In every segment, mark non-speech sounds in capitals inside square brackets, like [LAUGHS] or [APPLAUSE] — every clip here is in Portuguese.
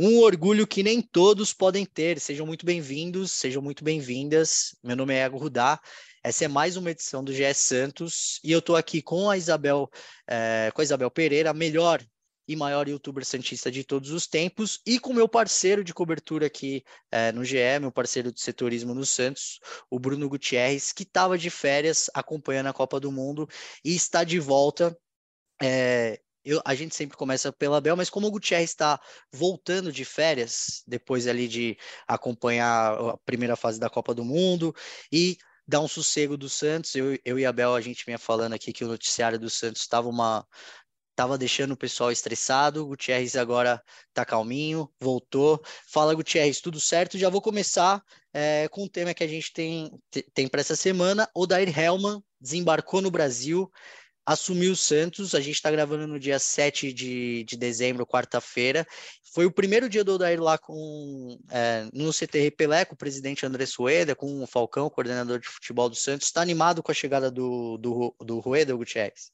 Um orgulho que nem todos podem ter. Sejam muito bem-vindos, sejam muito bem-vindas. Meu nome é Iago Rudá. Essa é mais uma edição do GS Santos e eu estou aqui com a Isabel, é, com a Isabel Pereira, melhor e maior youtuber santista de todos os tempos, e com meu parceiro de cobertura aqui é, no GE, meu parceiro de setorismo no Santos, o Bruno Gutierrez, que estava de férias acompanhando a Copa do Mundo e está de volta. É, eu, a gente sempre começa pela Bel, mas como o Gutierrez está voltando de férias, depois ali de acompanhar a primeira fase da Copa do Mundo e dar um sossego do Santos, eu, eu e a Bel, a gente vinha falando aqui que o noticiário do Santos estava uma estava deixando o pessoal estressado. O Gutierrez agora tá calminho, voltou. Fala, Gutierrez, tudo certo? Já vou começar é, com o tema que a gente tem, tem para essa semana. O Dair Helman desembarcou no Brasil, assumiu o Santos. A gente está gravando no dia 7 de, de dezembro, quarta-feira. Foi o primeiro dia do Odair lá com, é, no CTR Pelé, com o presidente André Sueda, com o Falcão, coordenador de futebol do Santos. Está animado com a chegada do, do, do Rueda, Gutierrez?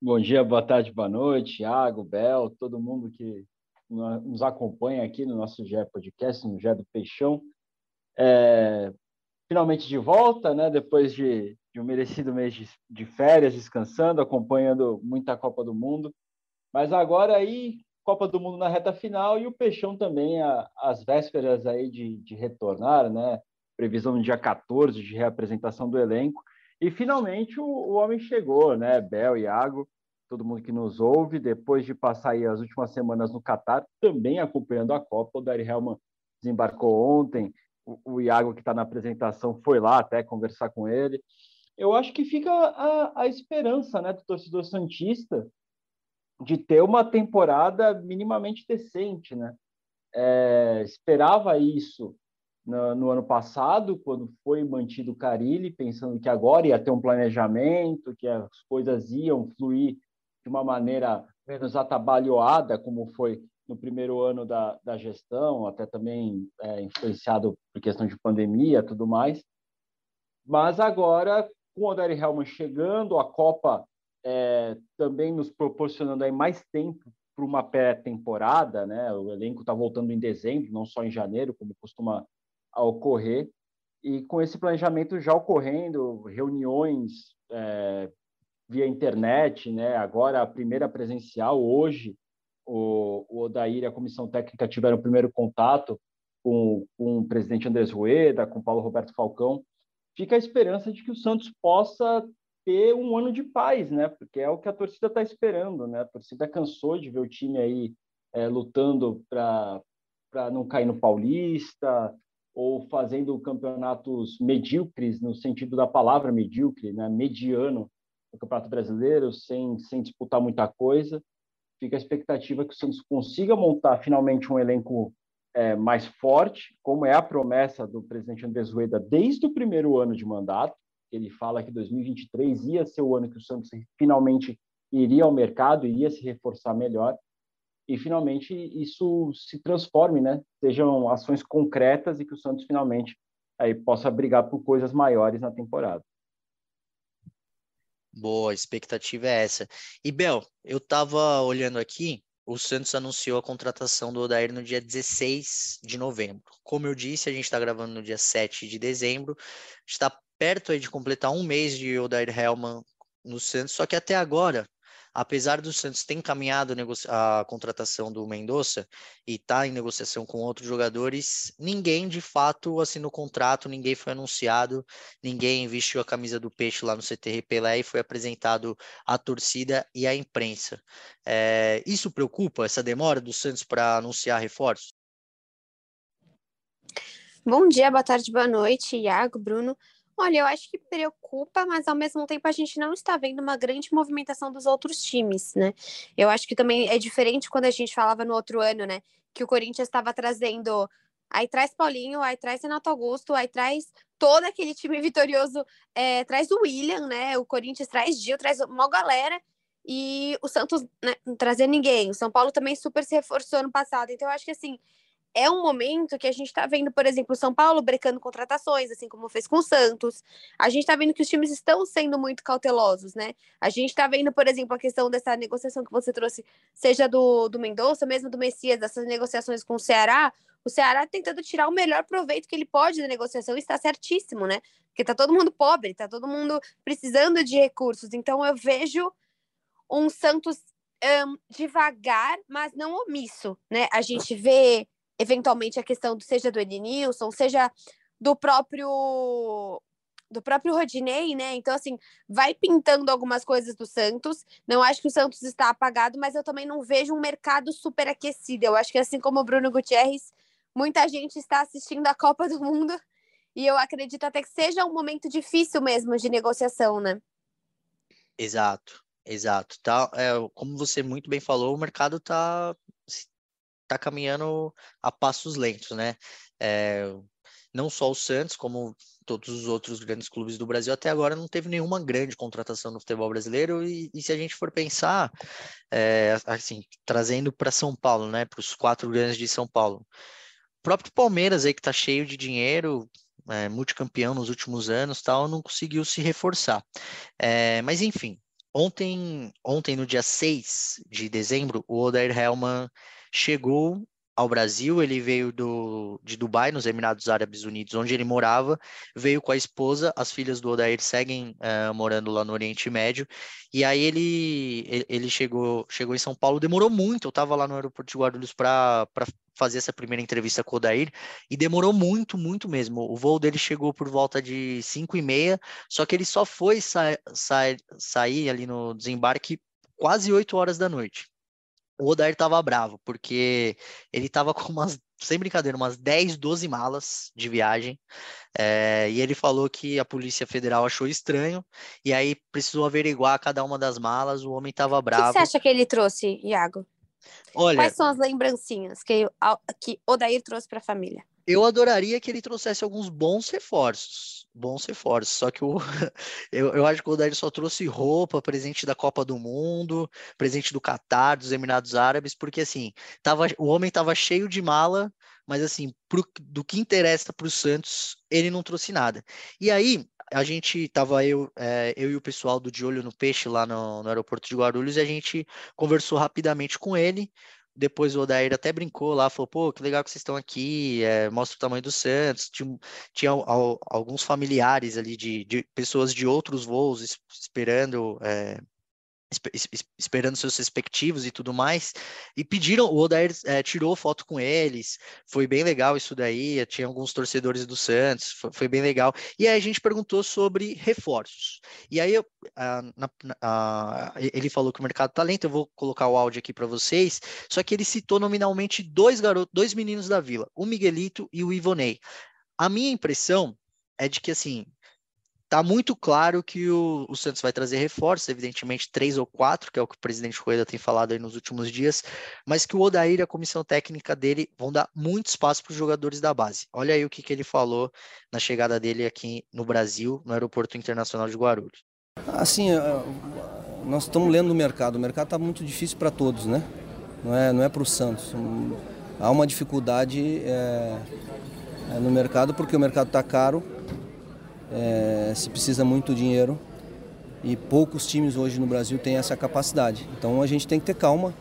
Bom dia, boa tarde, boa noite, Thiago, Bel, todo mundo que nos acompanha aqui no nosso GE Podcast, no GE do Peixão. É, finalmente de volta, né? Depois de, de um merecido mês de, de, férias, descansando, acompanhando muita Copa do Mundo. Mas agora aí, Copa do Mundo na reta final e o Peixão também, às vésperas aí de, de retornar, né? Previsão no dia 14 de reapresentação do elenco. E finalmente o, o homem chegou, né? Bel, Iago, todo mundo que nos ouve, depois de passar aí as últimas semanas no Catar, também acompanhando a Copa. O Dari Helman desembarcou ontem, o, Iago, que está na apresentação, foi lá até conversar com ele. Eu acho que fica a, a esperança né, do torcedor Santista de ter uma temporada minimamente decente. Né? É, esperava isso no, no, ano passado, quando foi mantido o Carilli, pensando que agora ia ter um planejamento, que as coisas iam fluir de uma maneira menos atabalhoada, como foi no primeiro ano da, da gestão, até também é, influenciado por questão de pandemia tudo mais. Mas agora, com o Odair Helman chegando, a Copa é, também nos proporcionando aí mais tempo para uma pré-temporada, né? O elenco está voltando em dezembro, não só em janeiro, como costuma ocorrer. E com esse planejamento já ocorrendo, reuniões é, via internet, né? Agora a primeira presencial hoje, o, o Odair e a comissão técnica tiveram o primeiro contato com, com o presidente Andrés Rueda, com Paulo Roberto Falcão. Fica a esperança de que o Santos possa ter um ano de paz, né? Porque é o que a torcida está esperando, né? A torcida cansou de ver o time aí é, lutando para não cair no Paulista ou fazendo campeonatos medíocres no sentido da palavra medíocre, né? Mediano no Campeonato Brasileiro, sem, sem disputar muita coisa. Fica a expectativa que o Santos consiga montar finalmente um elenco é, mais forte, como é a promessa do presidente Andrés Rueda desde o primeiro ano de mandato. Ele fala que 2023 ia ser o ano que o Santos finalmente iria ao mercado, iria se reforçar melhor e finalmente isso se transforme, né? Sejam ações concretas e que o Santos finalmente aí possa brigar por coisas maiores na temporada. Boa, a expectativa é essa. E Bel, eu estava olhando aqui, o Santos anunciou a contratação do Odair no dia 16 de novembro. Como eu disse, a gente está gravando no dia 7 de dezembro, está perto aí de completar um mês de Odair Helman no Santos, só que até agora apesar do Santos ter encaminhado a contratação do Mendonça e está em negociação com outros jogadores, ninguém de fato assinou contrato, ninguém foi anunciado, ninguém vestiu a camisa do Peixe lá no CTR Pelé e foi apresentado à torcida e à imprensa. É, isso preocupa, essa demora do Santos para anunciar reforços? Bom dia, boa tarde, boa noite, Iago, Bruno. Olha, eu acho que preocupa, mas ao mesmo tempo a gente não está vendo uma grande movimentação dos outros times, né? Eu acho que também é diferente quando a gente falava no outro ano, né? Que o Corinthians estava trazendo. Aí traz Paulinho, aí traz Renato Augusto, aí traz todo aquele time vitorioso, é, traz o William, né? O Corinthians traz Gil, traz uma galera. E o Santos né, não trazer ninguém. O São Paulo também super se reforçou ano passado. Então, eu acho que assim, é um momento que a gente está vendo, por exemplo, o São Paulo brecando contratações, assim como fez com o Santos. A gente está vendo que os times estão sendo muito cautelosos, né? A gente está vendo, por exemplo, a questão dessa negociação que você trouxe, seja do, do Mendonça, mesmo do Messias, dessas negociações com o Ceará. O Ceará tentando tirar o melhor proveito que ele pode da negociação, está certíssimo, né? Porque tá todo mundo pobre, tá todo mundo precisando de recursos. Então eu vejo um Santos um, devagar, mas não omisso, né? A gente vê eventualmente a questão do, seja do Edenilson, seja do próprio do próprio Rodinei, né? Então, assim, vai pintando algumas coisas do Santos. Não acho que o Santos está apagado, mas eu também não vejo um mercado super aquecido. Eu acho que, assim como o Bruno Gutierrez, muita gente está assistindo a Copa do Mundo e eu acredito até que seja um momento difícil mesmo de negociação, né? Exato, exato. Tá, é, como você muito bem falou, o mercado tá está caminhando a passos lentos, né? É, não só o Santos, como todos os outros grandes clubes do Brasil, até agora não teve nenhuma grande contratação no futebol brasileiro. E, e se a gente for pensar, é, assim, trazendo para São Paulo, né, para os quatro grandes de São Paulo, o próprio Palmeiras aí que está cheio de dinheiro, é, multicampeão nos últimos anos, tal, não conseguiu se reforçar. É, mas enfim, ontem, ontem no dia 6 de dezembro, o Odair Hellman chegou ao Brasil, ele veio do, de Dubai, nos Emirados Árabes Unidos, onde ele morava, veio com a esposa, as filhas do Odair seguem uh, morando lá no Oriente Médio, e aí ele, ele chegou, chegou em São Paulo, demorou muito, eu estava lá no aeroporto de Guarulhos para fazer essa primeira entrevista com o Odair, e demorou muito, muito mesmo, o voo dele chegou por volta de 5 e meia, só que ele só foi sa sa sair ali no desembarque quase 8 horas da noite o Odair tava bravo, porque ele tava com umas, sem brincadeira, umas 10, 12 malas de viagem, é, e ele falou que a Polícia Federal achou estranho, e aí precisou averiguar cada uma das malas, o homem tava bravo. O que você acha que ele trouxe, Iago? Olha, Quais são as lembrancinhas que, que Odair trouxe para a família? Eu adoraria que ele trouxesse alguns bons reforços. Bons reforços. Só que o, [LAUGHS] eu, eu acho que o Odair só trouxe roupa, presente da Copa do Mundo, presente do Catar, dos Emirados Árabes, porque assim, tava, o homem tava cheio de mala, mas assim, pro, do que interessa para o Santos, ele não trouxe nada. E aí, a gente tava eu, é, eu e o pessoal do De Olho no Peixe lá no, no aeroporto de Guarulhos e a gente conversou rapidamente com ele. Depois o Odair até brincou lá, falou, pô, que legal que vocês estão aqui, é, mostra o tamanho do Santos. Tinha, tinha alguns familiares ali de, de pessoas de outros voos esperando é, esperando seus respectivos e tudo mais, e pediram, o Odair é, tirou foto com eles, foi bem legal isso daí, tinha alguns torcedores do Santos, foi, foi bem legal, e aí a gente perguntou sobre reforços, e aí eu, na, ele falou que o mercado tá lento, eu vou colocar o áudio aqui para vocês, só que ele citou nominalmente dois garotos, dois meninos da Vila, o Miguelito e o Ivonei. A minha impressão é de que, assim, Tá muito claro que o, o, Santos vai trazer reforços, evidentemente três ou quatro, que é o que o presidente Rueda tem falado aí nos últimos dias, mas que o Odair e a comissão técnica dele vão dar muito espaço para os jogadores da base. Olha aí o que, que ele falou na chegada dele aqui no Brasil, no Aeroporto Internacional de Guarulhos. Assim, é, nós estamos lendo o mercado. O mercado está muito difícil para todos, né? Não é, não é para o Santos. Há uma dificuldade é, é no mercado porque o mercado está caro é, se precisa muito dinheiro e poucos times hoje no Brasil têm essa capacidade. Então a gente tem que ter calma,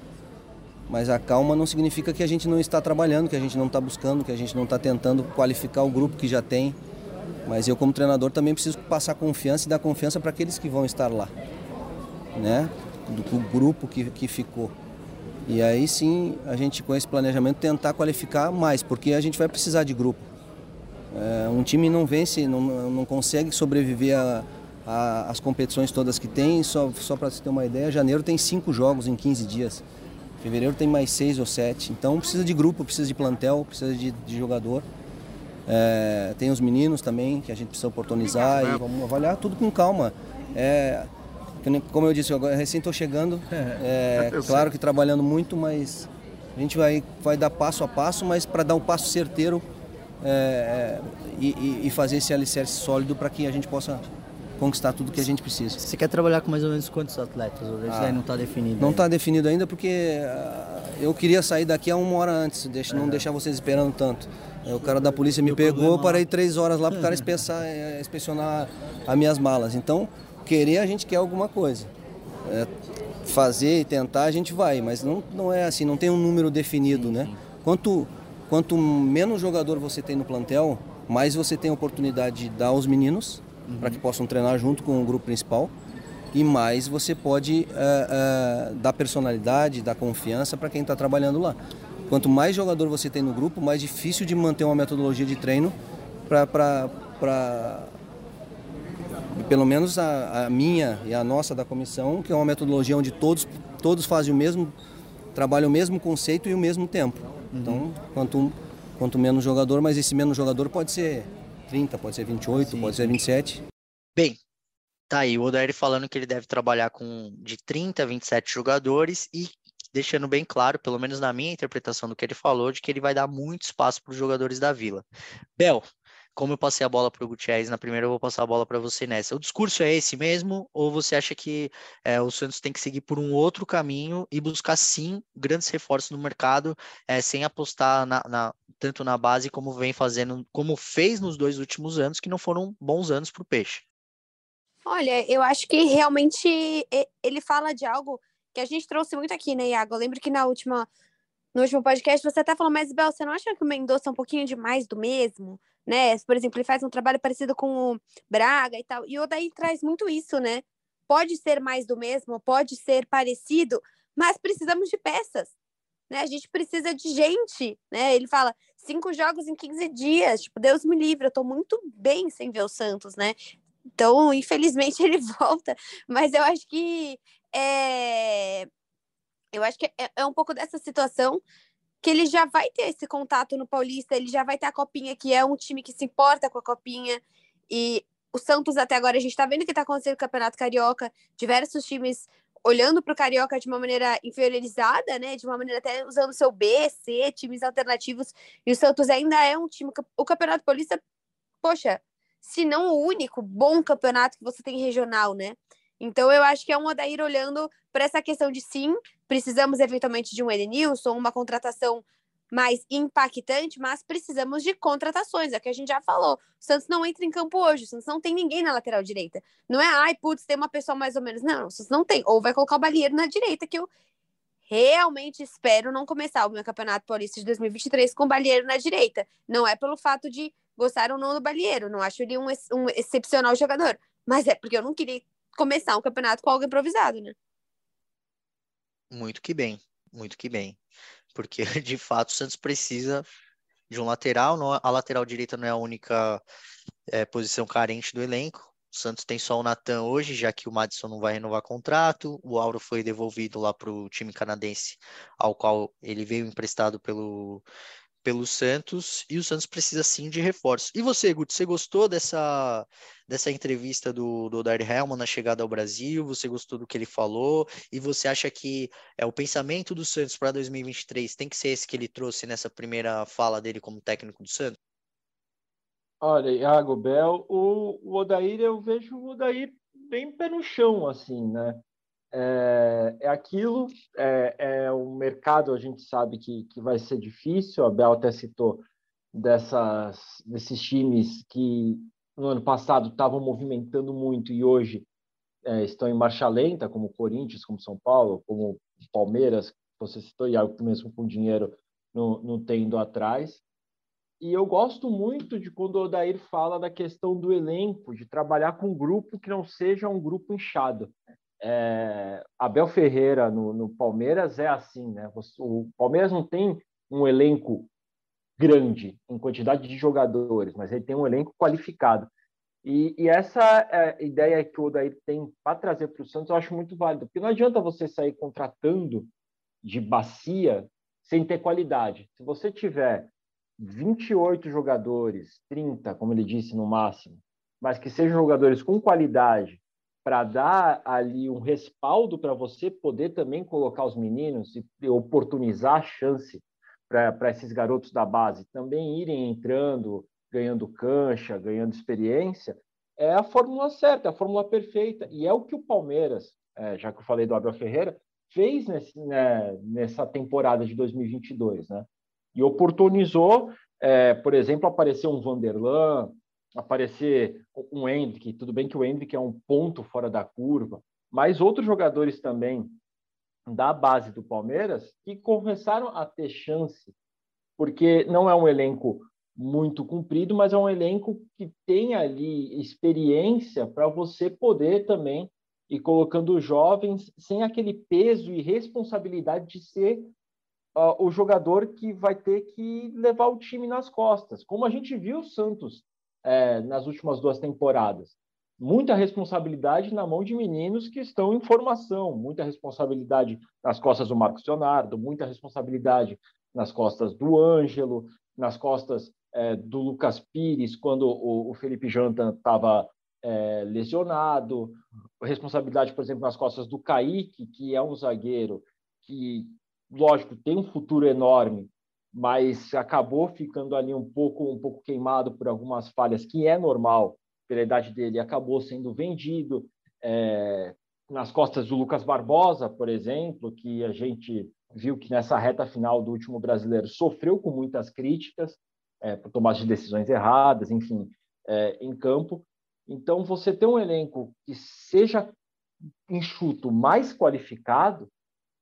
mas a calma não significa que a gente não está trabalhando, que a gente não está buscando, que a gente não está tentando qualificar o grupo que já tem. Mas eu como treinador também preciso passar confiança e dar confiança para aqueles que vão estar lá, né? Do, do grupo que, que ficou. E aí sim a gente com esse planejamento tentar qualificar mais, porque a gente vai precisar de grupo. É, um time não vence, não, não consegue sobreviver às competições todas que tem. Só, só para você ter uma ideia, janeiro tem cinco jogos em 15 dias. Fevereiro tem mais seis ou sete. Então precisa de grupo, precisa de plantel, precisa de, de jogador. É, tem os meninos também que a gente precisa oportunizar e vamos avaliar tudo com calma. É, como eu disse, eu recém estou chegando. [LAUGHS] É, claro que trabalhando muito, mas a gente vai, vai dar passo a passo, mas para dar um passo certeiro é, é, e, e, fazer esse alicerce sólido para que a gente possa conquistar tudo que a gente precisa. Você quer trabalhar com mais ou menos quantos atletas? Ou isso ah, aí não está definido? Não está definido ainda porque uh, eu queria sair daqui a uma hora antes, deixa, não deixar vocês esperando tanto. O cara da polícia me pegou, eu parei três horas lá para o cara [LAUGHS] inspecionar, inspecionar as minhas malas. Então, querer a gente quer alguma coisa. É, fazer e tentar a gente vai, mas não, não é assim, não tem um número definido, sim, né? Sim. Quanto, quanto menos jogador você tem no plantel, mais você tem a oportunidade de dar aos meninos uhum. para que possam treinar junto com o grupo principal e mais você pode uh, uh, dar personalidade, dar confiança para quem está trabalhando lá. Quanto mais jogador você tem no grupo, mais difícil de manter uma metodologia de treino para pelo menos a, a, minha e a nossa da comissão, que é uma metodologia onde todos, todos fazem o mesmo, trabalham o mesmo conceito e o mesmo tempo. Uhum. Então, quanto, quanto menos jogador, mas esse menos jogador pode ser 30, pode ser 28, Sim. pode ser 27. Bem, tá aí o Odair falando que ele deve trabalhar com de 30 a 27 jogadores e deixando bem claro, pelo menos na minha interpretação do que ele falou, de que ele vai dar muito espaço para os jogadores da Vila. Bel, como eu passei a bola para o Gutierrez na primeira, eu vou passar a bola para você nessa. O discurso é esse mesmo, ou você acha que é, o Santos tem que seguir por um outro caminho e buscar sim grandes reforços no mercado, é, sem apostar na, na, tanto na base como vem fazendo, como fez nos dois últimos anos, que não foram bons anos para o Peixe? Olha, eu acho que realmente ele fala de algo que a gente trouxe muito aqui, né, Iago? Eu lembro que na última, no último podcast você até falou, mas Bel, você não acha que o Mendonça é um pouquinho demais do mesmo? Né? Por exemplo, ele faz um trabalho parecido com o Braga e tal. E o Odaí traz muito isso, né? Pode ser mais do mesmo, pode ser parecido, mas precisamos de peças. Né? A gente precisa de gente, né? Ele fala cinco jogos em 15 dias, tipo, Deus me livre, eu tô muito bem sem ver o Santos, né? Então, infelizmente, [LAUGHS] ele volta, mas eu acho que é... eu acho que é, é um pouco dessa situação que ele já vai ter esse contato no Paulista, ele já vai ter a Copinha, que é um time que se importa com a Copinha. E o Santos, até agora, a gente está vendo o que está acontecendo no Campeonato Carioca, diversos times olhando para o Carioca de uma maneira inferiorizada, né? De uma maneira até usando seu B, C, times alternativos. E o Santos ainda é um time. O Campeonato Paulista, poxa, se não o único bom campeonato que você tem regional, né? Então eu acho que é um Odair olhando para essa questão de sim, precisamos eventualmente de um Edenilson, uma contratação mais impactante, mas precisamos de contratações, é o que a gente já falou. O Santos não entra em campo hoje, o Santos não tem ninguém na lateral direita. Não é, ai, putz, tem uma pessoa mais ou menos. Não, o Santos não tem. Ou vai colocar o Balieiro na direita, que eu realmente espero não começar o meu Campeonato Paulista de 2023 com o Balieiro na direita. Não é pelo fato de gostar ou não do Balieiro, não acho ele um, um excepcional jogador, mas é porque eu não queria começar um campeonato com algo improvisado, né? Muito que bem, muito que bem. Porque, [LAUGHS] de fato, o Santos precisa de um lateral. Não, a lateral direita não é a única é, posição carente do elenco. O Santos tem só o Natan hoje, já que o Madison não vai renovar contrato. O Auro foi devolvido lá para o time canadense, ao qual ele veio emprestado pelo, pelo Santos e o Santos precisa sim de reforços. E você, Guto, você gostou dessa, dessa entrevista do, do Dar Helman na chegada ao Brasil? Você gostou do que ele falou? E você acha que é o pensamento do Santos para 2023 tem que ser esse que ele trouxe nessa primeira fala dele como técnico do Santos? Olha, Iago Bel, o, o Odair, eu vejo o Odair bem pé no chão, assim, né? É, é aquilo, é, é o mercado, a gente sabe que, que vai ser difícil, a Bel até citou dessas, desses times que no ano passado estavam movimentando muito e hoje é, estão em marcha lenta, como o Corinthians, como São Paulo, como Palmeiras, você citou, e algo mesmo com dinheiro não, não tendo atrás. E eu gosto muito de quando o Odair fala da questão do elenco, de trabalhar com um grupo que não seja um grupo inchado é, Abel Ferreira no, no, Palmeiras é assim, né? O Palmeiras não tem um elenco grande em quantidade de jogadores, mas ele tem um elenco qualificado. E, e essa é, ideia que o Odair tem para trazer para o Santos eu acho muito válida, porque não adianta você sair contratando de bacia sem ter qualidade. Se você tiver 28 jogadores, 30, como ele disse no máximo, mas que sejam jogadores com qualidade, para dar ali um respaldo para você poder também colocar os meninos e oportunizar a chance para esses garotos da base também irem entrando, ganhando cancha, ganhando experiência, é a fórmula certa, é a fórmula perfeita. E é o que o Palmeiras, é, já que eu falei do Abel Ferreira, fez nesse, né, nessa temporada de 2022, né? E oportunizou, é, por exemplo, aparecer um Vanderlan, aparecer um Hendrick, tudo bem que o Hendrick é um ponto fora da curva, mas outros jogadores também da base do Palmeiras que começaram a ter chance, porque não é um elenco muito comprido, mas é um elenco que tem ali experiência para você poder também ir colocando jovens sem aquele peso e responsabilidade de ser uh, o jogador que vai ter que levar o time nas costas, como a gente viu o Santos é, nas últimas duas temporadas. Muita responsabilidade na mão de meninos que estão em formação, muita responsabilidade nas costas do Marcos Leonardo, muita responsabilidade nas costas do Ângelo, nas costas é, do Lucas Pires quando o, o Felipe Janta estava é, lesionado, responsabilidade, por exemplo, nas costas do Kaique, que é um zagueiro que, lógico, tem um futuro enorme, mas acabou ficando ali um pouco, um pouco queimado por algumas falhas, que é normal pela idade dele, acabou sendo vendido. É, nas costas do Lucas Barbosa, por exemplo, que a gente viu que nessa reta final do último brasileiro sofreu com muitas críticas, é, por tomar de decisões erradas, enfim, é, em campo. Então, você ter um elenco que seja enxuto, mais qualificado,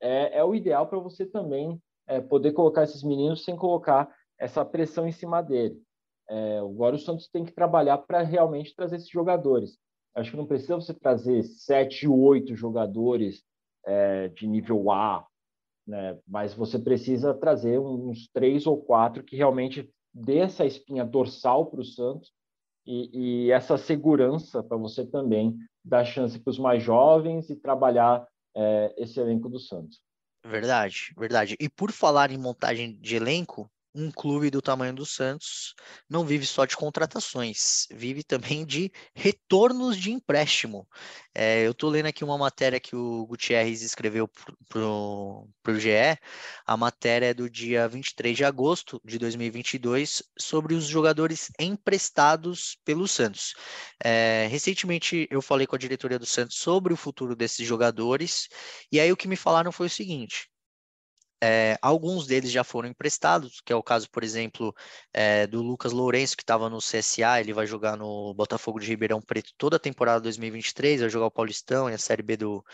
é, é o ideal para você também é, poder colocar esses meninos sem colocar essa pressão em cima dele. É, agora o Santos tem que trabalhar para realmente trazer esses jogadores. Acho que não precisa você trazer sete, oito jogadores é, de nível A, né? mas você precisa trazer uns três ou quatro que realmente dê essa espinha dorsal para o Santos e, e, essa segurança para você também dar chance para os mais jovens e trabalhar é, esse elenco do Santos. Verdade, verdade. E por falar em montagem de elenco, um clube do tamanho do Santos não vive só de contratações, vive também de retornos de empréstimo. É, eu estou lendo aqui uma matéria que o Gutierrez escreveu para o GE, a matéria é do dia 23 de agosto de 2022 sobre os jogadores emprestados pelo Santos. É, recentemente eu falei com a diretoria do Santos sobre o futuro desses jogadores, e aí o que me falaram foi o seguinte: é, alguns deles já foram emprestados, que é o caso, por exemplo, é, do Lucas Lourenço, que estava no CSA, ele vai jogar no Botafogo de Ribeirão Preto toda a temporada 2023, vai jogar o Paulistão e a Série B do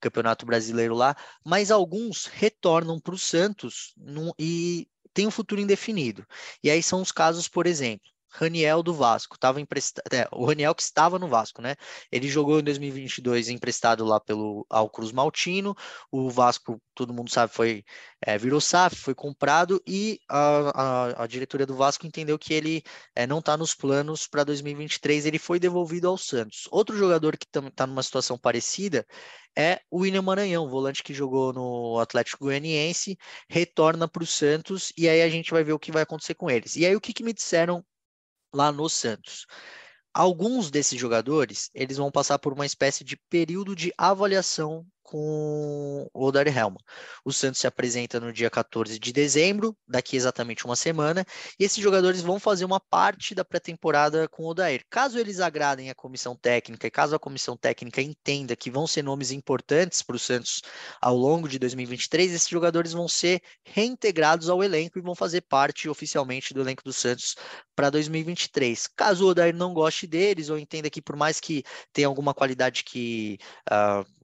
Campeonato Brasileiro lá, mas alguns retornam para o Santos num, e tem um futuro indefinido. E aí são os casos, por exemplo, Raniel do Vasco, estava emprestado, é, o Raniel que estava no Vasco, né? Ele jogou em 2022 emprestado lá pelo ao Cruz Maltino. O Vasco, todo mundo sabe, foi é, virou SAF, foi comprado e a, a, a, diretoria do Vasco entendeu que ele é, não está nos planos para 2023. Ele foi devolvido ao Santos. Outro jogador que está numa situação parecida é o William Maranhão, volante que jogou no Atlético Goianiense, retorna para o Santos e aí a gente vai ver o que vai acontecer com eles. E aí o que, que me disseram lá no Santos. Alguns desses jogadores, eles vão passar por uma espécie de período de avaliação com o Odair Helman. O Santos se apresenta no dia 14 de dezembro, daqui exatamente uma semana, e esses jogadores vão fazer uma parte da pré-temporada com o Odair. Caso eles agradem a comissão técnica e caso a comissão técnica entenda que vão ser nomes importantes para o Santos ao longo de 2023, esses jogadores vão ser reintegrados ao elenco e vão fazer parte oficialmente do elenco do Santos para 2023. Caso o Odair não goste deles ou entenda que por mais que tenha alguma qualidade que uh,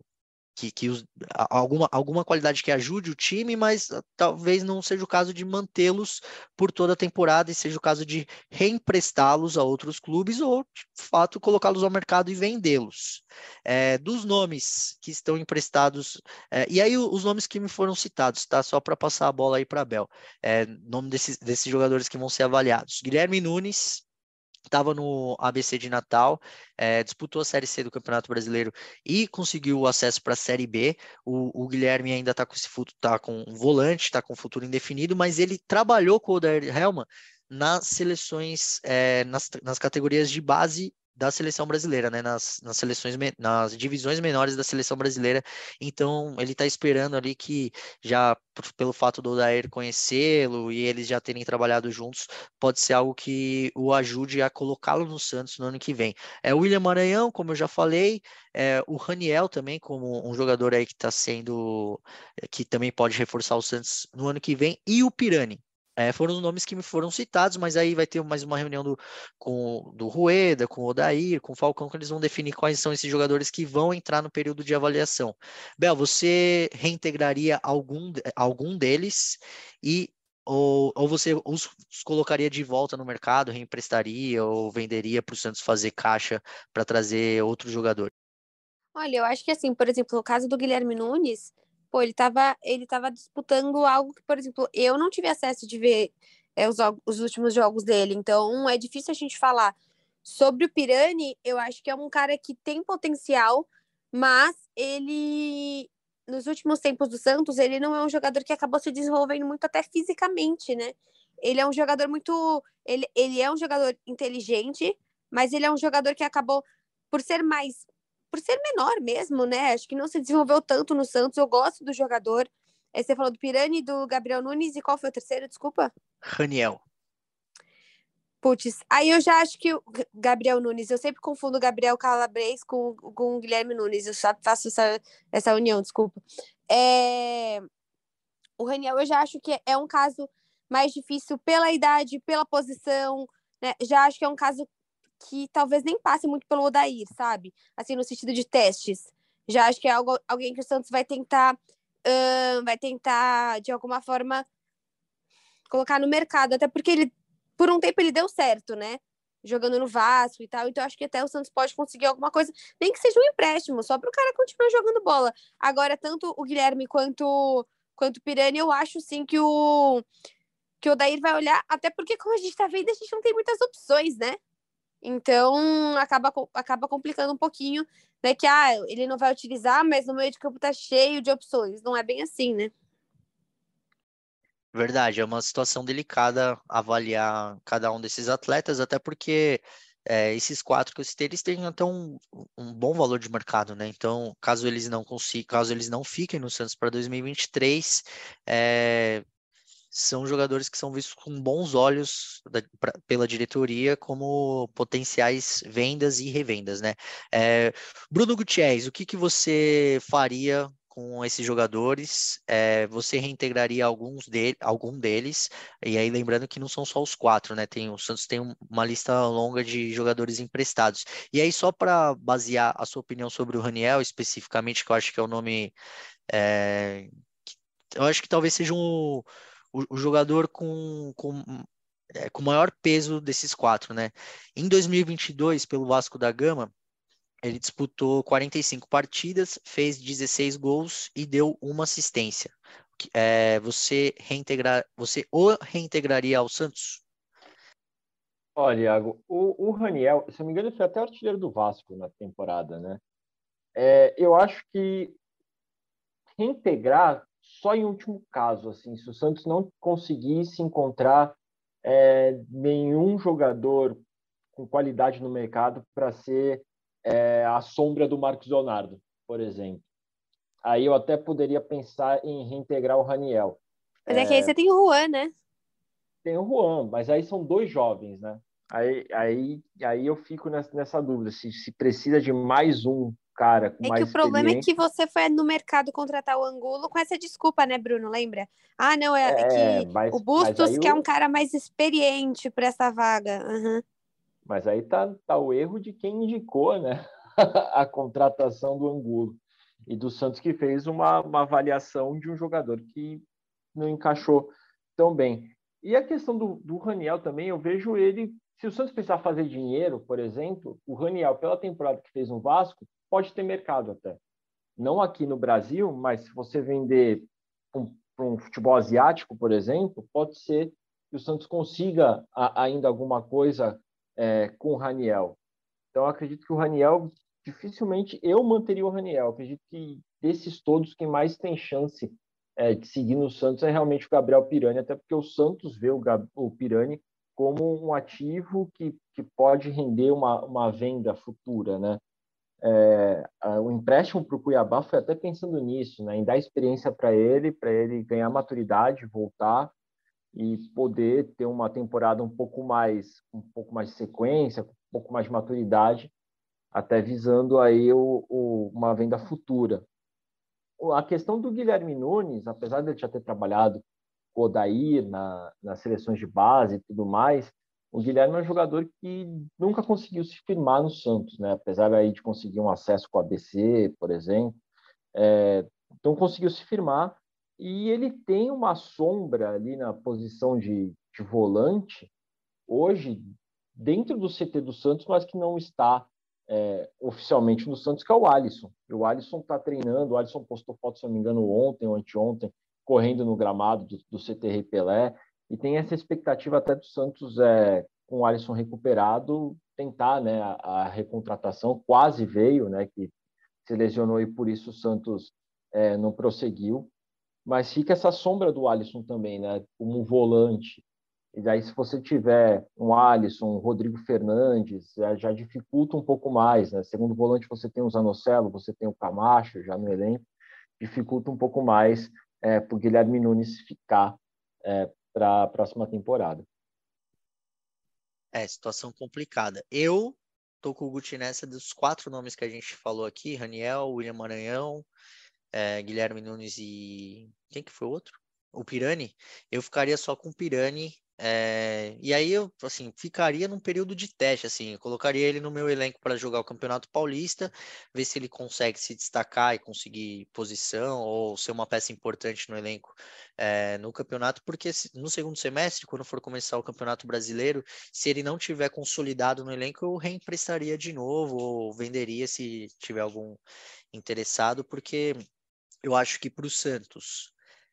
que, que os, alguma, alguma qualidade que ajude o time, mas ah, talvez não seja o caso de mantê-los por toda a temporada e seja o caso de reemprestá-los a outros clubes ou, de fato, colocá-los ao mercado e vendê-los. É, dos nomes que estão emprestados, é, e aí os nomes que me foram citados, tá? Só para passar a bola aí para Bel. É, nome desses, desses jogadores que vão ser avaliados: Guilherme Nunes, estava no ABC de Natal, é, disputou a Série C do Campeonato Brasileiro e conseguiu o acesso para a Série B. O, o Guilherme ainda está com esse futuro, tá com um volante, está com um futuro indefinido, mas ele trabalhou com o Odair Helman nas seleções, é, nas, nas categorias de base da seleção brasileira, né? Nas, nas seleções, nas divisões menores da seleção brasileira. Então, ele está esperando ali que já pelo fato do Odair conhecê-lo e eles já terem trabalhado juntos, pode ser algo que o ajude a colocá-lo no Santos no ano que vem. É o William Maranhão, como eu já falei, é, o Raniel também, como um jogador aí que está sendo, que também pode reforçar o Santos no ano que vem, e o Pirani. É, foram os nomes que me foram citados, mas aí vai ter mais uma reunião do, com, do Rueda, com o Odair, com o Falcão, que eles vão definir quais são esses jogadores que vão entrar no período de avaliação. Bel, você reintegraria algum, algum deles e ou, ou você os, os colocaria de volta no mercado, reemprestaria ou venderia para o Santos fazer caixa para trazer outro jogador? Olha, eu acho que assim, por exemplo, no caso do Guilherme Nunes, pô, ele estava ele tava disputando algo que, por exemplo, eu não tive acesso de ver é, os, os últimos jogos dele, então é difícil a gente falar. Sobre o Pirani, eu acho que é um cara que tem potencial, mas ele, nos últimos tempos do Santos, ele não é um jogador que acabou se desenvolvendo muito até fisicamente, né? Ele é um jogador muito. Ele, ele é um jogador inteligente, mas ele é um jogador que acabou, por ser mais por ser menor mesmo, né? Acho que não se desenvolveu tanto no Santos. Eu gosto do jogador. É, você falou do Pirani, do Gabriel Nunes e qual foi o terceiro? Desculpa. Raniel. Putz, aí eu já acho que o Gabriel Nunes, eu sempre confundo o Gabriel Calabres com, com o Guilherme Nunes, eu só faço essa, essa união, desculpa. É... O Raniel eu já acho que é um caso mais difícil pela idade, pela posição, né? Já acho que é um caso que talvez nem passe muito pelo Odair, sabe? Assim, no sentido de testes. Já acho que é algo, alguém que o Santos vai tentar, uh, vai tentar, de alguma forma, colocar no mercado. Até porque ele, por um tempo, ele deu certo, né? Jogando no Vasco e tal. Então, acho que até o Santos pode conseguir alguma coisa, nem que seja um empréstimo, só para o cara continuar jogando bola. Agora, tanto o Guilherme quanto, quanto o Pirani, eu acho sim que o que o Odair vai olhar, até porque, como a gente tá vendo, a gente não tem muitas opções, né? Então, acaba, acaba complicando um pouquinho, né? Que ah, ele não vai utilizar, mas no meio de campo tá cheio de opções. Não é bem assim, né? Verdade, é uma situação delicada avaliar cada um desses atletas, até porque é, esses quatro que eu citei, eles têm até um, um bom valor de mercado, né? Então, caso eles não consigam, caso eles não fiquem no Santos para 2023, é, são jogadores que são vistos com bons olhos da, pra, pela diretoria como potenciais vendas e revendas, né? É, Bruno Gutierrez, o que, que você faria com esses jogadores? É, você reintegraria alguns de, algum deles? E aí lembrando que não são só os quatro, né? Tem o Santos tem uma lista longa de jogadores emprestados. E aí só para basear a sua opinião sobre o Raniel especificamente, que eu acho que é o nome é, eu acho que talvez seja um o, o jogador com, com, é, com maior peso desses quatro, né? Em 2022, pelo Vasco da Gama, ele disputou 45 partidas, fez 16 gols e deu uma assistência. É, você reintegrar, você o reintegraria ao Santos? Olha, Iago, o, o Raniel, se não me engano, ele foi até artilheiro do Vasco na temporada, né? É, eu acho que reintegrar só em último caso, assim, se o Santos não conseguisse encontrar é, nenhum jogador com qualidade no mercado para ser é, a sombra do Marcos Leonardo, por exemplo. Aí eu até poderia pensar em reintegrar o Raniel. Mas é, é que aí você tem o Juan, né? Tem o Juan, mas aí são dois jovens, né? Aí, aí, aí eu fico nessa, nessa dúvida, se, se precisa de mais um cara com é mais que o problema é que você foi no mercado contratar o Angulo com essa desculpa, né, Bruno? Lembra? Ah, não, é, é, é que mas, o Bustos que é um cara mais experiente para essa vaga. Uhum. Mas aí tá, tá o erro de quem indicou, né, [LAUGHS] a contratação do Angulo e do Santos que fez uma, uma avaliação de um jogador que não encaixou tão bem. E a questão do, do Raniel também, eu vejo ele se o Santos precisar fazer dinheiro, por exemplo, o Raniel, pela temporada que fez no Vasco, pode ter mercado até. Não aqui no Brasil, mas se você vender para um, um, futebol asiático, por exemplo, pode ser que o Santos consiga a, ainda alguma coisa é, com o Raniel. Então, acredito que o Raniel, dificilmente eu manteria o Raniel. Acredito que desses todos, quem mais tem chance é, de seguir no Santos é realmente o Gabriel Pirani, até porque o Santos vê o, Gab, o Pirani como um ativo que, que pode render uma, uma venda futura, né? É, o empréstimo para o Cuiabá foi até pensando nisso, né, em dar experiência para ele, para ele ganhar maturidade, voltar e poder ter uma temporada um pouco mais, um pouco mais de sequência, um pouco mais de maturidade, até visando aí o, o, uma venda futura. A questão do Guilherme Nunes, apesar de ele já ter trabalhado com o Odair na, nas seleções de base e tudo mais, o Guilherme é um jogador que nunca conseguiu se firmar no Santos, né? Apesar aí de conseguir um acesso com a ABC, por exemplo, é, então conseguiu se firmar e ele tem uma sombra ali na posição de, de volante hoje dentro do CT do Santos, mas que não está é, oficialmente no Santos, que é o Alisson. O Alisson está treinando, o Alisson postou foto, se não me engano, ontem ou anteontem, correndo no gramado do, do CT Pelé, e tem essa expectativa até do Santos, é, com o Alisson recuperado, tentar né, a, a, recontratação, quase veio, né, que se lesionou e por isso o Santos é, não prosseguiu, mas fica essa sombra do Alisson também, né, como um volante, e daí, se você tiver um Alisson, um Rodrigo Fernandes, já, já, dificulta um pouco mais. Né? Segundo volante, você tem o Zanocelo, você tem o Camacho já no elenco, dificulta um pouco mais é, para o Guilherme Nunes ficar é, para a próxima temporada. É, situação complicada. Eu tô com o Guti nessa dos quatro nomes que a gente falou aqui: Raniel, William Maranhão, é, Guilherme Nunes e. Quem que foi o outro? O Pirani. Eu ficaria só com o Pirani é, e aí eu assim ficaria num período de teste, assim, colocaria ele no meu elenco para jogar o Campeonato Paulista, ver se ele consegue se destacar e conseguir posição ou ser uma peça importante no elenco é, no campeonato, porque no segundo semestre, quando for começar o Campeonato Brasileiro, se ele não tiver consolidado no elenco, eu reemprestaria de novo ou venderia se tiver algum interessado, porque eu acho que para o Santos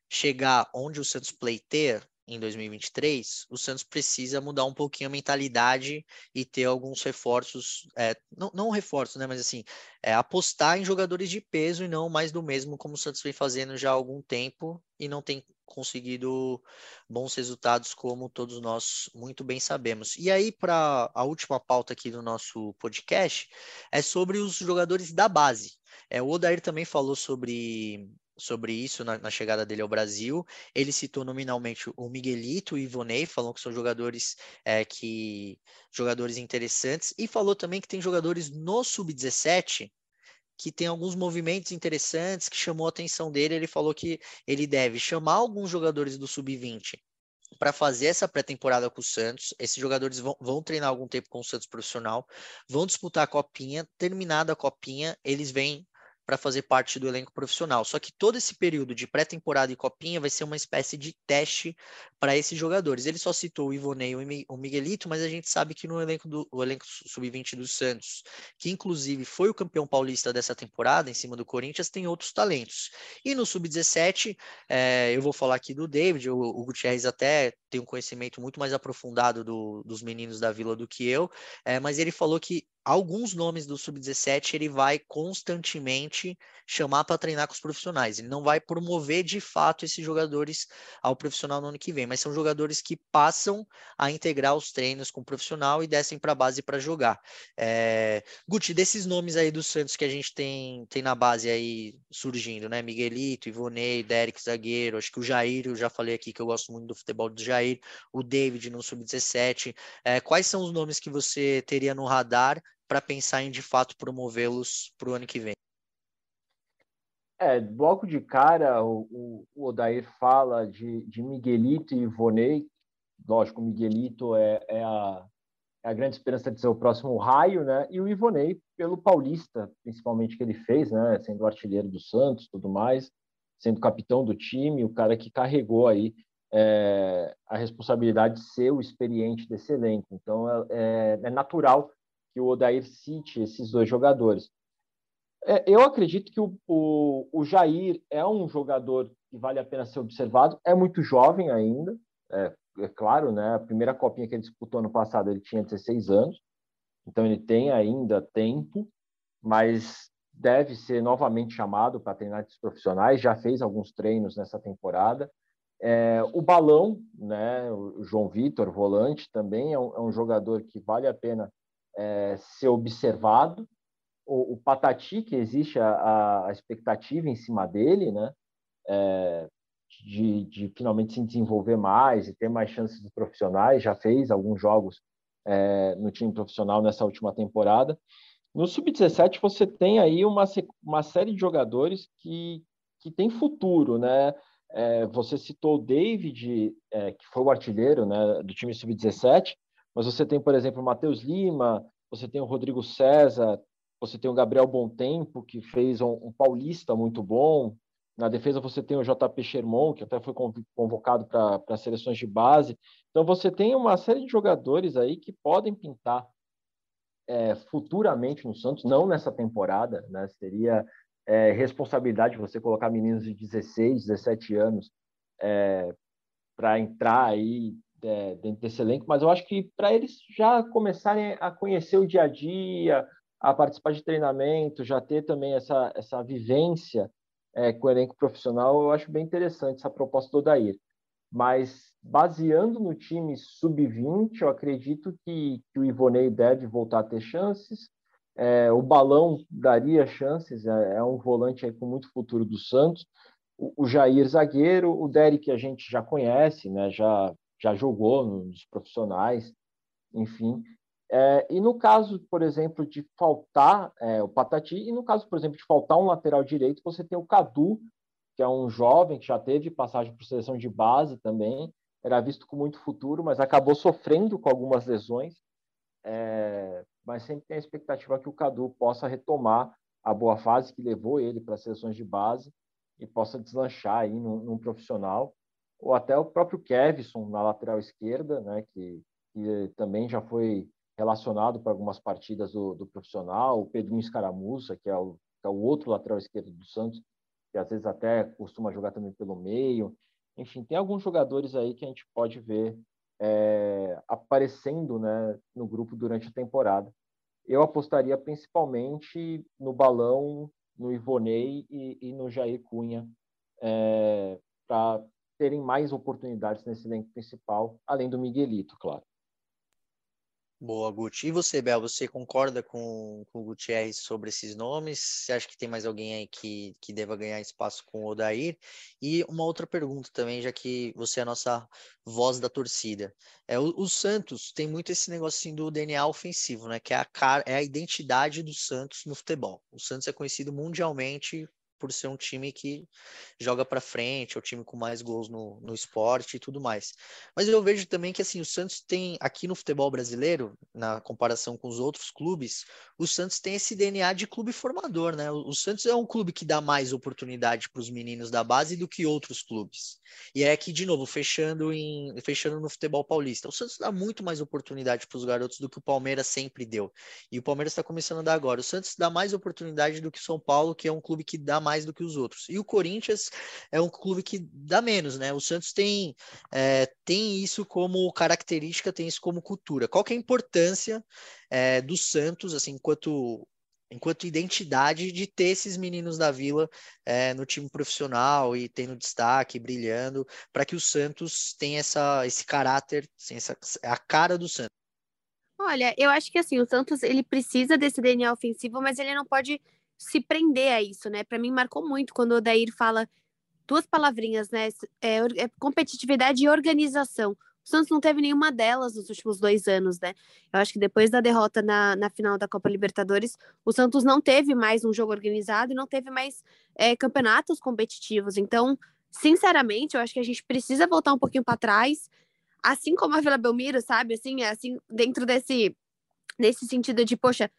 chegar onde o Santos pleiteia em 2023, o Santos precisa mudar um pouquinho a mentalidade e ter alguns reforços, é, não, não reforços, né, mas assim, é, apostar em jogadores de peso e não mais do mesmo, como o Santos vem fazendo já há algum tempo e não tem conseguido bons resultados, como todos nós muito bem sabemos. E aí, para a última pauta aqui do nosso podcast, é sobre os jogadores da base. É, o Odair também falou sobre sobre isso na, na, chegada dele ao Brasil. Ele citou nominalmente o Miguelito e o Ivonei, falou que são jogadores é, que jogadores interessantes e falou também que tem jogadores no sub-17 que tem alguns movimentos interessantes que chamou a atenção dele. Ele falou que ele deve chamar alguns jogadores do sub-20 para fazer essa pré-temporada com o Santos. Esses jogadores vão, vão, treinar algum tempo com o Santos profissional, vão disputar a copinha. Terminada a copinha, eles vêm para fazer parte do elenco profissional. Só que todo esse período de pré-temporada e copinha vai ser uma espécie de teste para esses jogadores. Ele só citou o Ivonei e o Miguelito, mas a gente sabe que no elenco do elenco sub-20 do Santos, que inclusive foi o campeão paulista dessa temporada em cima do Corinthians, tem outros talentos. E no sub-17, é, eu vou falar aqui do David, o, o Gutierrez até tem um conhecimento muito mais aprofundado do, dos meninos da Vila do que eu, é, mas ele falou que alguns nomes do sub-17 ele vai constantemente chamar para treinar com os profissionais. Ele não vai promover de fato esses jogadores ao profissional no ano que vem, mas são jogadores que passam a integrar os treinos com o profissional e descem para a base para jogar. É... Guti, desses nomes aí do Santos que a gente tem, tem na base aí surgindo, né? Miguelito, Ivonei, Derek Zagueiro, acho que o Jair, eu já falei aqui que eu gosto muito do futebol do Jair, o David no sub-17. É, quais são os nomes que você teria no radar para pensar em de fato promovê-los para o ano que vem? É, logo de cara, o, o Odair fala de, de Miguelito e Ivonei. Lógico, Miguelito é, é, a, é a grande esperança de ser o próximo raio, né? E o Ivonei, pelo Paulista, principalmente, que ele fez, né? Sendo artilheiro do Santos tudo mais, sendo capitão do time, o cara que carregou aí é, a responsabilidade de ser o experiente desse elenco. Então, é, é, é natural que o Odair cite esses dois jogadores. É, eu acredito que o, o, o, Jair é um jogador que vale a pena ser observado. É muito jovem ainda, é, é, claro, né? A primeira copinha que ele disputou ano passado ele tinha 16 anos, então ele tem ainda tempo, mas deve ser novamente chamado para treinar profissionais. Já fez alguns treinos nessa temporada. É, o Balão, né, o João Vitor, volante, também é um, é um, jogador que vale a pena é, ser observado. O, o, Patati, que existe a, a, expectativa em cima dele, né, é, de, de, finalmente se desenvolver mais e ter mais chances de profissionais, já fez alguns jogos é, no time profissional nessa última temporada. No Sub-17 você tem aí uma, uma série de jogadores que, que tem futuro, né? É, você citou o David, é, que foi o artilheiro né, do time sub-17, mas você tem, por exemplo, o Matheus Lima, você tem o Rodrigo César, você tem o Gabriel Tempo que fez um, um, paulista muito bom. Na defesa você tem o JP Sherman, que até foi convocado para seleções de base. Então você tem uma série de jogadores aí que podem pintar é, futuramente no Santos, não nessa temporada, né? Seria é, responsabilidade você colocar meninos de 16, 17 anos é, para entrar aí é, dentro desse elenco, mas eu acho que para eles já começarem a conhecer o dia a dia, a participar de treinamento, já ter também essa, essa vivência é, com o elenco profissional, eu acho bem interessante essa proposta do Odair. Mas baseando no time sub-20, eu acredito que, que o Ivonei deve voltar a ter chances, é, o Balão daria chances, é, é, um volante com muito futuro do Santos. O, o, Jair zagueiro, o Derek a gente já conhece, né? já, já jogou nos profissionais, enfim. É, e no caso, por exemplo, de faltar é, o Patati, e no caso, por exemplo, de faltar um lateral direito, você tem o Cadu, que é um jovem que já teve passagem por seleção de base também, era visto com muito futuro, mas acabou sofrendo com algumas lesões. É, mas sempre tem a expectativa que o Cadu possa retomar a boa fase que levou ele para as seleções de base e possa deslanchar aí num, num, profissional, ou até o próprio Kevson na lateral esquerda, né, que, que também já foi relacionado para algumas partidas do, do, profissional, o Pedrinho Escaramuça, que é, o, que é o outro lateral esquerdo do Santos, que às vezes até costuma jogar também pelo meio. Enfim, tem alguns jogadores aí que a gente pode ver é, aparecendo né, no grupo durante a temporada. Eu apostaria principalmente no Balão, no Ivonei e, e no Jair Cunha, é, para terem mais oportunidades nesse elenco principal, além do Miguelito, claro. Boa, Guti. E você, Bel, você concorda com, com o Gutierrez sobre esses nomes? Você acha que tem mais alguém aí que, que deva ganhar espaço com o Odair? E uma outra pergunta também, já que você é a nossa voz da torcida. É, o, o Santos tem muito esse negocinho do DNA ofensivo, né? Que é a, cara, é a identidade do Santos no futebol. O Santos é conhecido mundialmente por ser um time que joga para frente, é o time com mais gols no, no esporte e tudo mais. Mas eu vejo também que assim, o Santos tem aqui no futebol brasileiro, na comparação com os outros clubes, o Santos tem esse DNA de clube formador, né? O, o Santos é um clube que dá mais oportunidade para os meninos da base do que outros clubes. E é aqui de novo, fechando em fechando no futebol paulista. O Santos dá muito mais oportunidade para os garotos do que o Palmeiras sempre deu. E o Palmeiras está começando a dar agora. O Santos dá mais oportunidade do que o São Paulo, que é um clube que dá mais mais do que os outros. E o Corinthians é um clube que dá menos, né? O Santos tem, é, tem isso como característica, tem isso como cultura. Qual que é a importância é, do Santos, assim, enquanto enquanto identidade de ter esses meninos da Vila é, no time profissional e tendo destaque, brilhando, para que o Santos tenha essa, esse caráter, assim, essa, a cara do Santos. Olha, eu acho que assim, o Santos ele precisa desse DNA ofensivo, mas ele não pode se prender a isso, né? Para mim marcou muito quando o Odair fala duas palavrinhas, né? É, é competitividade e organização. O Santos não teve nenhuma delas nos últimos dois anos, né? Eu acho que depois da derrota na, na final da Copa Libertadores, o Santos não teve mais um jogo organizado e não teve mais é, campeonatos competitivos. Então, sinceramente, eu acho que a gente precisa voltar um pouquinho para trás, assim como a Vila Belmiro, sabe? Assim, assim, dentro desse, desse sentido de, poxa,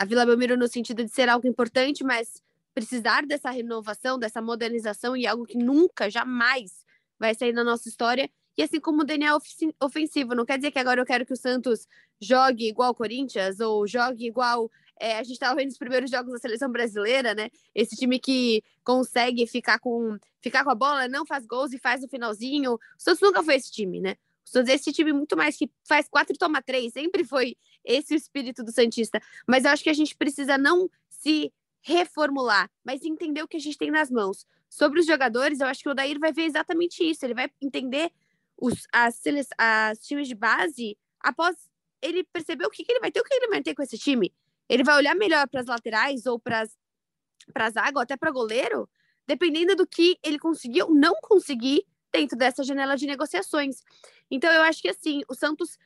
a Vila Belmiro no sentido de ser algo importante, mas precisar dessa renovação, dessa modernização e algo que nunca, jamais vai sair da nossa história. E assim como o Daniel ofensivo, não quer dizer que agora eu quero que o Santos jogue igual o Corinthians ou jogue igual é, a gente estava vendo os primeiros jogos da seleção brasileira, né? Esse time que consegue ficar com, ficar com a bola, não faz gols e faz no finalzinho. O Santos nunca foi esse time, né? Esse time muito mais que faz quatro e toma três, sempre foi esse o espírito do Santista. Mas eu acho que a gente precisa não se reformular, mas entender o que a gente tem nas mãos. Sobre os jogadores, eu acho que o Odair vai ver exatamente isso. Ele vai entender os as, as times de base após ele perceber o que, que ele vai ter, o que ele vai ter com esse time. Ele vai olhar melhor para as laterais ou para as águas, até para goleiro, dependendo do que ele conseguir ou não conseguir dentro dessa janela de negociações. Então, eu acho que assim, o Santos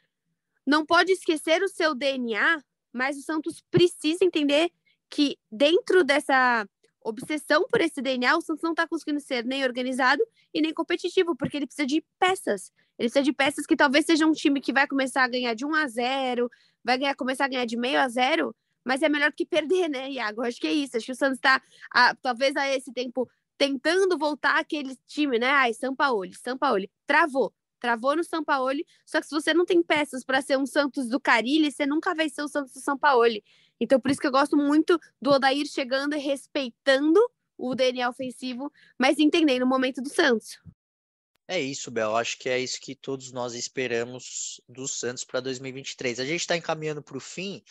não pode esquecer o seu DNA, mas o Santos precisa entender que dentro dessa obsessão por esse DNA, o Santos não está conseguindo ser nem organizado e nem competitivo, porque ele precisa de peças. Ele precisa de peças que talvez seja um time que vai começar a ganhar de 1 a 0, vai ganhar, começar a ganhar de meio a zero, mas é melhor que perder, né, Iago? Acho que é isso. Acho que o Santos está, talvez a esse tempo, tentando voltar aquele time, né? Ai, São Paulo, São Paulo. Travou. Travou no São Paulo. Só que se você não tem peças para ser um Santos do Carilli, você nunca vai ser o Santos do São Paulo. Então, por isso que eu gosto muito do Odair chegando e respeitando o DNA ofensivo, mas entendendo o momento do Santos. É isso, Bel. Acho que é isso que todos nós esperamos do Santos para 2023. A gente está encaminhando para o fim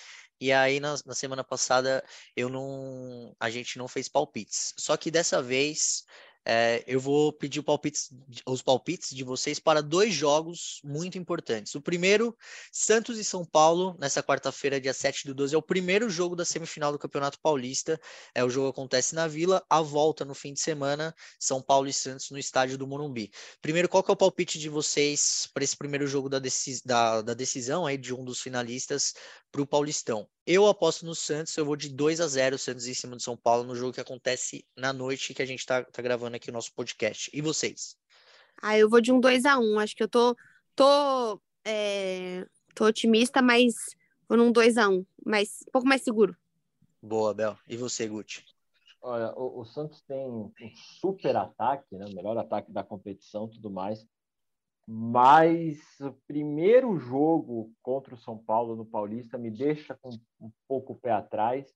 e aí, na, na, semana passada, eu não, a gente não fez palpites. Só que dessa vez é, eu vou pedir palpites, os palpites de vocês para dois jogos muito importantes. O primeiro, Santos e São Paulo, nessa quarta-feira, dia 7 do 12, é o primeiro jogo da semifinal do Campeonato Paulista. É, o jogo acontece na Vila, a volta no fim de semana, São Paulo e Santos no estádio do Morumbi. Primeiro, qual que é o palpite de vocês para esse primeiro jogo da, decis da, da decisão aí de um dos finalistas para o Paulistão? Eu aposto no Santos, eu vou de 2 a 0 Santos em cima do São Paulo no jogo que acontece na noite que a gente está tá gravando aqui o nosso podcast. E vocês? Ah, eu vou de um 2 a 1 Acho que eu tô, tô, é, tô otimista, mas vou num 2 a 1 mas um pouco mais seguro. Boa, Bel. E você, Guti? Olha, o, o Santos tem um super ataque, né? O melhor ataque da competição tudo mais. Mas o primeiro jogo contra o São Paulo no Paulista me deixa com um pouco o pé atrás.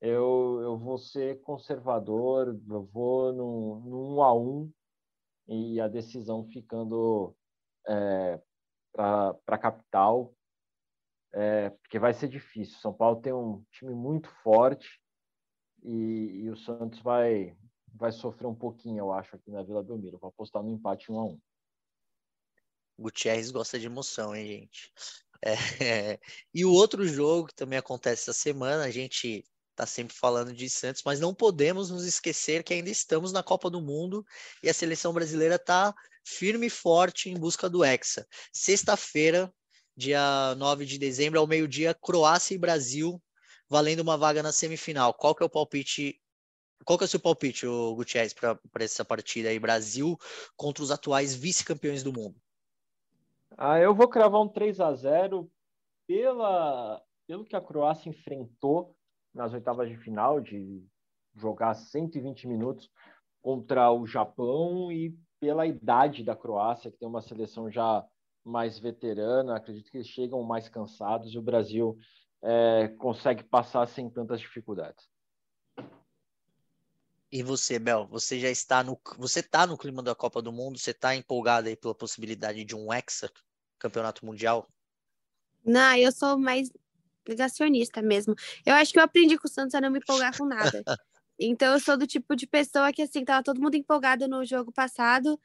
Eu, eu vou ser conservador, eu vou no, no 1 a 1 e a decisão ficando é, para a capital, é, porque vai ser difícil. São Paulo tem um time muito forte e, e o Santos vai, vai sofrer um pouquinho, eu acho, aqui na Vila Belmiro. Vou apostar no empate 1 a 1 Gutierrez gosta de emoção, hein, gente? É, [LAUGHS] e o outro jogo que também acontece essa semana, a gente tá sempre falando de Santos, mas não podemos nos esquecer que ainda estamos na Copa do Mundo e a seleção brasileira tá firme e forte em busca do Hexa. Sexta-feira, dia 9 de dezembro, ao meio-dia, Croácia e Brasil, valendo uma vaga na semifinal. Qual que é o palpite qual que é o seu palpite, Gutierrez, para essa partida aí, Brasil contra os atuais vice-campeões do mundo? Ah, eu vou cravar um 3 a 0 pela, pelo que a Croácia enfrentou nas oitavas de final, de jogar 120 minutos contra o Japão e pela idade da Croácia, que tem uma seleção já mais veterana, acredito que eles chegam mais cansados e o Brasil é, consegue passar sem tantas dificuldades. E você, Bel, você já está no você está no clima da Copa do Mundo, você está empolgado aí pela possibilidade de um hexa campeonato mundial? Não, eu sou mais negacionista mesmo. Eu acho que eu aprendi com o Santos a não me empolgar com nada. [LAUGHS] então eu sou do tipo de pessoa que assim, tava todo mundo empolgado no jogo passado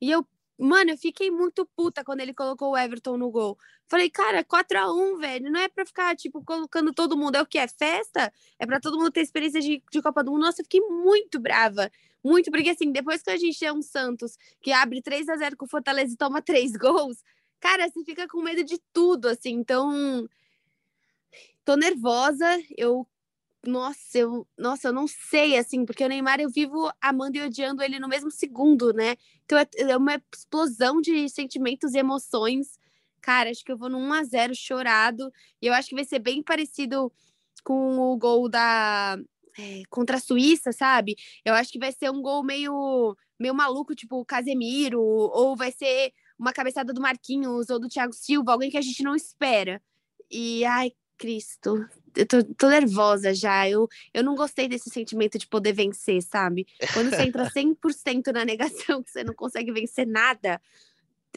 e eu Mano, eu fiquei muito puta quando ele colocou o Everton no gol. Falei, cara, 4 a 1 velho. Não é pra ficar, tipo, colocando todo mundo. É o que? É festa? É pra todo mundo ter experiência de, de Copa do Mundo. Nossa, eu fiquei muito brava. Muito, porque assim, depois que a gente é um Santos que abre 3 a 0 com o Fortaleza e toma três [LAUGHS] gols, cara, você fica com medo de tudo, assim. Então, tô nervosa. Eu nossa, eu, nossa, eu não sei, assim, porque o Neymar eu vivo amando e odiando ele no mesmo segundo, né? Então é, é uma explosão de sentimentos e emoções. Cara, acho que eu vou no 1x0 chorado. E eu acho que vai ser bem parecido com o gol da. É, contra a Suíça, sabe? Eu acho que vai ser um gol meio, meio maluco, tipo o Casemiro, ou vai ser uma cabeçada do Marquinhos ou do Thiago Silva, alguém que a gente não espera. E, ai, Cristo, eu tô, tô, nervosa já. Eu, eu não gostei desse sentimento de poder vencer, sabe? Quando você entra [LAUGHS] 100% na negação, [LAUGHS] que você não consegue vencer nada,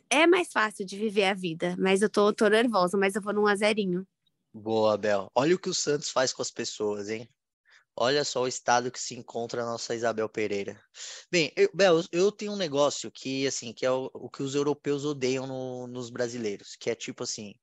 é mais fácil de viver a vida. Mas eu tô, tô nervosa, mas eu vou num azerinho. Boa, Bel. Olha o que o Santos faz com as pessoas, hein? Olha só o estado que se encontra a nossa Isabel Pereira. Bem, eu, Bel, eu tenho um negócio que, assim, que é o, o que os europeus odeiam no, nos brasileiros, que é tipo assim,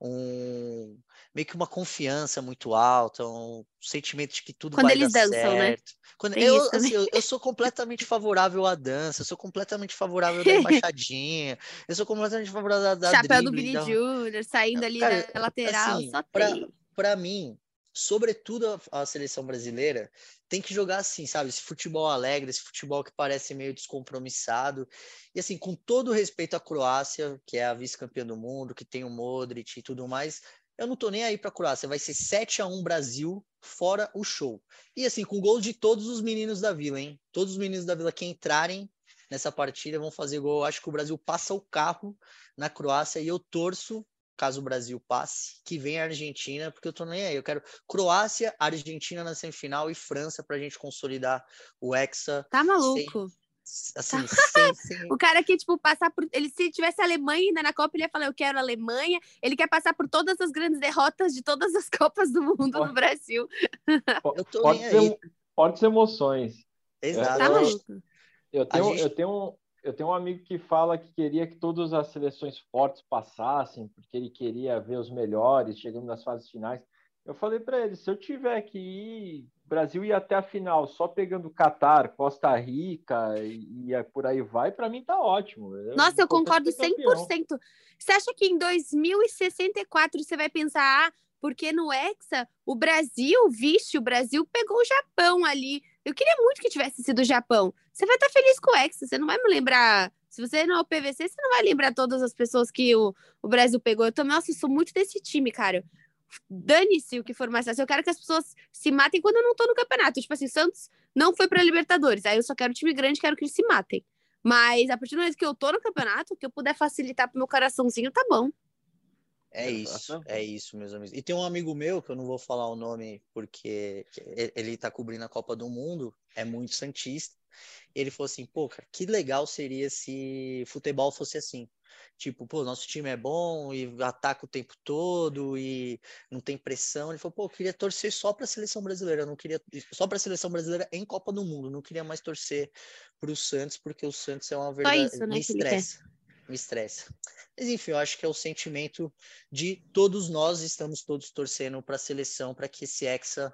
um meio que uma confiança muito alta, um sentimento de que tudo Quando vai eles dar dançam, né? certo. Quando Tem eu, assim, eu, eu sou completamente favorável à dança, eu sou completamente favorável da [LAUGHS] embaixadinha, eu sou completamente favorável da, da Chapéu do drible, Billy da- Júnior, saindo ali Cara, na lateral, assim, só pra- tem. Para mim, sobretudo a, a seleção brasileira, tem que jogar assim, sabe? Esse futebol alegre, esse futebol que parece meio descompromissado. E assim, com todo respeito à Croácia, que é a vice-campeã do mundo, que tem o Modric e tudo mais, eu não tô nem aí pra Croácia. Vai ser 7 a 1 Brasil, fora o show. E assim, com gol de todos os meninos da Vila, hein? Todos os meninos da Vila que entrarem nessa partida vão fazer gol. Acho que o Brasil passa o carro na Croácia e eu torço caso o Brasil passe, que venha a Argentina, porque eu tô nem aí. Eu quero Croácia, Argentina na semifinal e França pra gente consolidar o Hexa. Tá maluco. Assim, sem, sem... O cara que, tipo, passar por. Ele, se tivesse a Alemanha ainda na Copa, ele ia falar: Eu quero a Alemanha. Ele quer passar por todas as grandes derrotas de todas as [LAUGHS] Copas do mundo Pode- no Brasil. [LAUGHS] Eu tô Pode ser, fortes emoções. Exato. Tá maluco. Eu tenho, gente- eu, tenho, eu tenho um amigo que fala que queria que todas as seleções fortes passassem, porque ele queria ver os melhores chegando nas fases finais. Eu falei para ele: se eu tiver que ir, Brasil ir até a final só pegando Catar, Costa Rica e, e por aí vai, para mim tá ótimo. Nossa, eu concordo ser campeão. 100%. Você acha que em 2064 você vai pensar, ah, porque no Hexa, o Brasil, vixe, o Brasil pegou o Japão ali. Eu queria muito que tivesse sido o Japão. Você vai estar feliz com o Hexa, você não vai me lembrar. Se você não é o PVC, você não vai lembrar todas as pessoas que o, o Brasil pegou. Eu também, nossa, eu sou muito desse time, cara. Dane-se o que for mais fácil. Eu quero que as pessoas se matem quando eu não tô no campeonato. Tipo assim, Santos não foi pra Libertadores. Aí eu só quero time grande, quero que eles se matem. Mas a partir do momento que eu tô no campeonato, que eu puder facilitar pro meu coraçãozinho, tá bom. É isso, é isso, meus amigos. E tem um amigo meu, que eu não vou falar o nome porque ele tá cobrindo a Copa do Mundo, é muito santista. Ele falou assim, pô, cara, que legal seria se futebol fosse assim. Tipo, pô, nosso time é bom e ataca o tempo todo e não tem pressão. Ele falou, pô, eu queria torcer só pra seleção brasileira, eu não queria só pra seleção brasileira em Copa do Mundo, não queria mais torcer pro Santos, porque o Santos é uma verdade, isso, né, me que ele quer. estressa. Me estressa. Mas enfim, eu acho que é o sentimento de todos nós estamos todos torcendo para a seleção, para que esse Hexa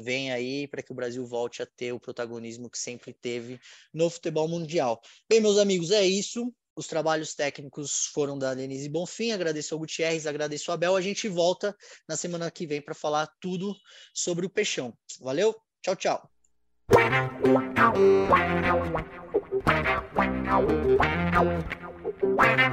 venha aí, para que o Brasil volte a ter o protagonismo que sempre teve no futebol mundial. Bem, meus amigos, é isso. Os trabalhos técnicos foram da Denise Bonfim, agradeço ao Gutierrez, agradeço ao Abel. A gente volta na semana que vem para falar tudo sobre o Peixão. Valeu, tchau, tchau. Wow.